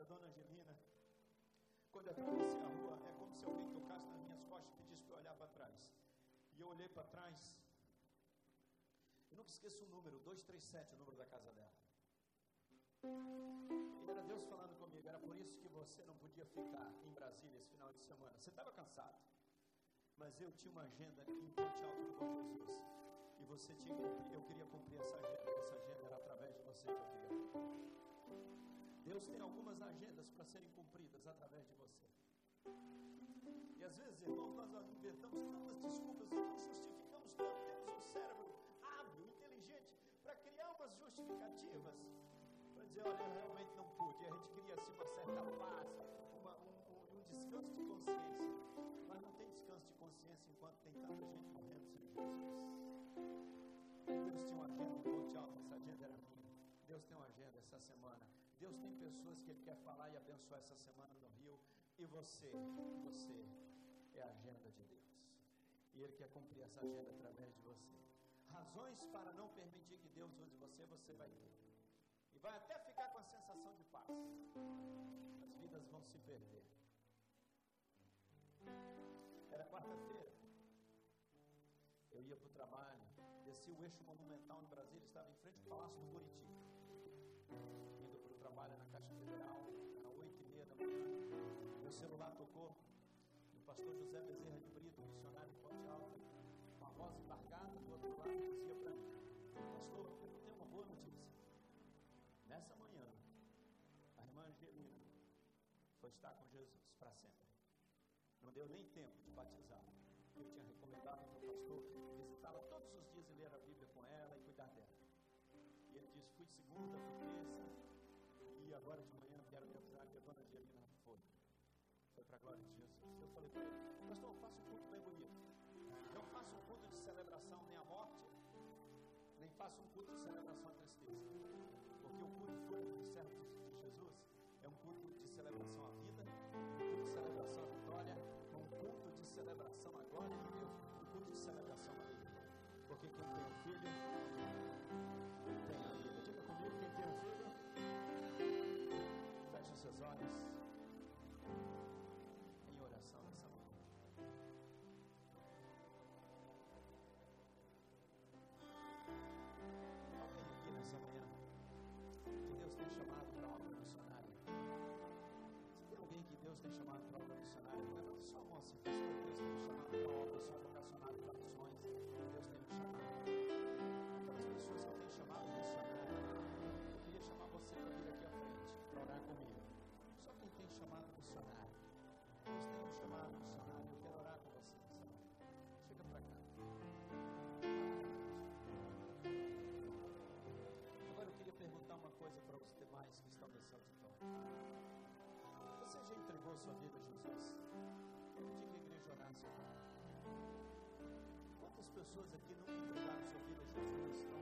da dona Angelina. Quando atravessei a rua, é como se alguém tocasse nas minhas costas e pedisse para eu olhar para trás. E eu olhei para trás. Eu nunca esqueço o número, 237, o número da casa dela. E era Deus falando comigo, era por isso que você não podia ficar em Brasília esse final de semana. Você estava cansado, mas eu tinha uma agenda aqui em Ponte Alto do Bom Jesus. E você tinha que cumprir, eu queria cumprir essa agenda, essa agenda era através de você que eu queria cumprir. Deus tem algumas agendas para serem cumpridas através de você. E às vezes, irmãos, nós inventamos tantas desculpas e nos justificamos tanto, temos um cérebro hábil, inteligente, para criar umas justificativas, para dizer, olha, eu realmente não pude. E a gente cria assim uma certa paz, uma, um, um, descanso de consciência. Mas não tem descanso de consciência enquanto tem tanta gente morrendo sem Jesus. Deus tinha uma agenda, alto, essa agenda era minha. Deus tem uma agenda essa semana. Deus tem pessoas que Ele quer falar e abençoar essa semana no Rio. E você, você é a agenda de Deus. E Ele quer cumprir essa agenda através de você. Razões para não permitir que Deus use você, você vai ter. E vai até ficar com a sensação de paz. As vidas vão se perder. Era quarta-feira. Eu ia para o trabalho, desci o eixo monumental no Brasil, estava em frente ao Palácio do Buriti trabalha na Caixa Federal, às oito e meia da manhã. Meu celular tocou, O pastor José Bezerra de Brito, missionário em Ponte Alta, com uma voz embargada do outro lado, dizia para mim, pastor, eu tenho uma boa notícia. Nessa manhã, a irmã Angelina foi estar com Jesus para sempre. Não deu nem tempo de batizar. Eu tinha recomendado ao o pastor visitá-la todos os dias e ler a Bíblia com ela e cuidar dela. E ele disse, fui segunda, fui para a glória de Jesus. Eu falei para ele, pastor, eu faço um culto bem bonito. Não faço um culto de celebração nem a morte, nem faço um culto de celebração à tristeza. você já entregou sua vida a Jesus? Onde que a igreja orasse? Quantas pessoas aqui não entregaram sua vida a Jesus?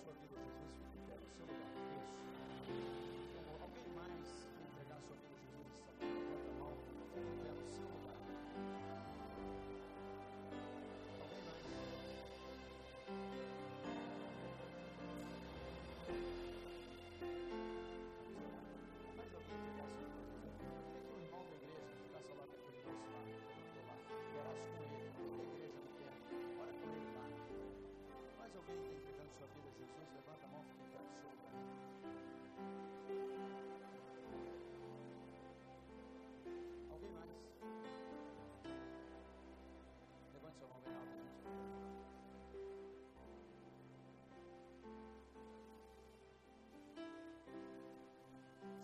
sua vida, Jesus.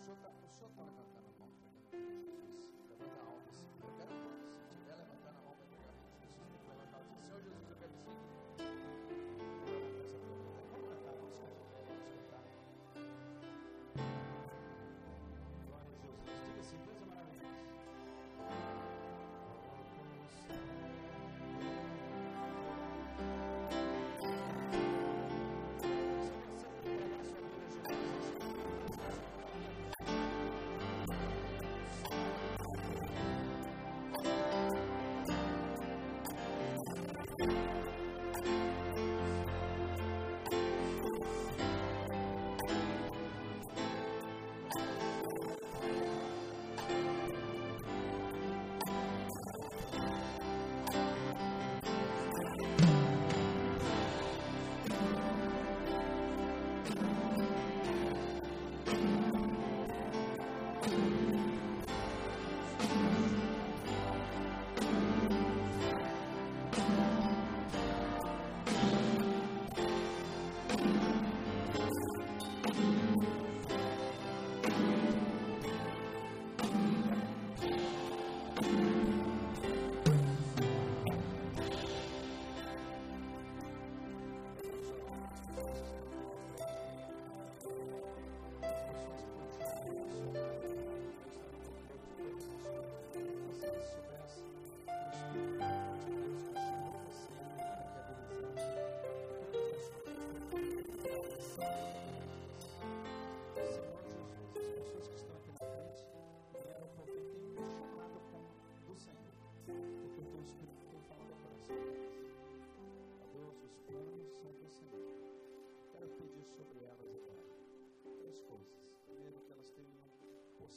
说렇说.그렇 다.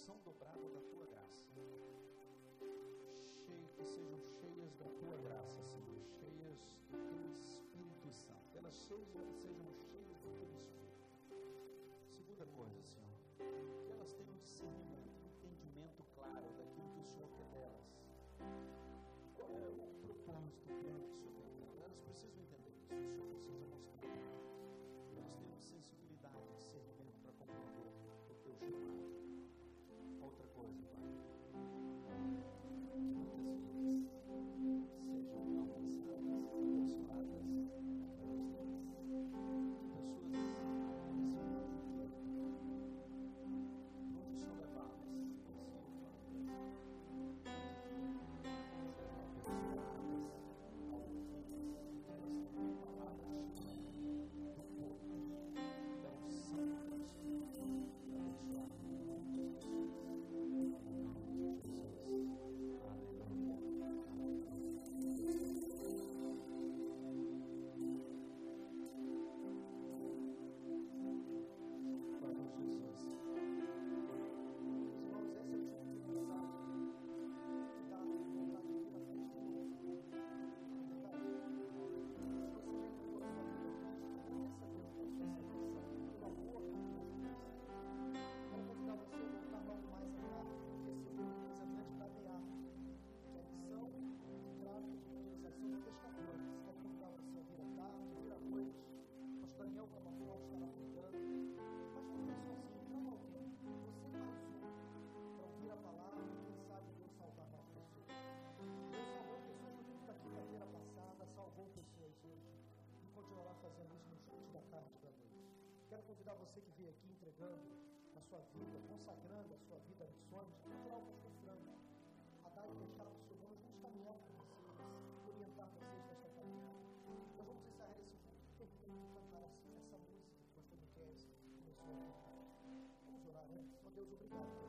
Porção dobrada da tua graça. Cheio, que sejam cheias da tua graça, Senhor. Cheias do teu Espírito Santo. Que elas sejam, sejam cheias do teu Espírito. Segunda coisa, Senhor. Que elas tenham discernimento, entendimento claro daquilo que o Senhor quer delas. Qual é o propósito, que o Senhor tem delas? Elas precisam entender isso. O Senhor precisa mostrar. Entregando a sua vida, consagrando a sua vida a missões, procurar o pastor Franco, a dar e deixar o Senhor. Vamos caminhar com vocês, orientar vocês nesta caminhada. Nós vamos encerrar esse culto terminando de cantar assim, essa música que o pastor Miquel começou a cantar. Vamos orar antes. Ó Deus, obrigado.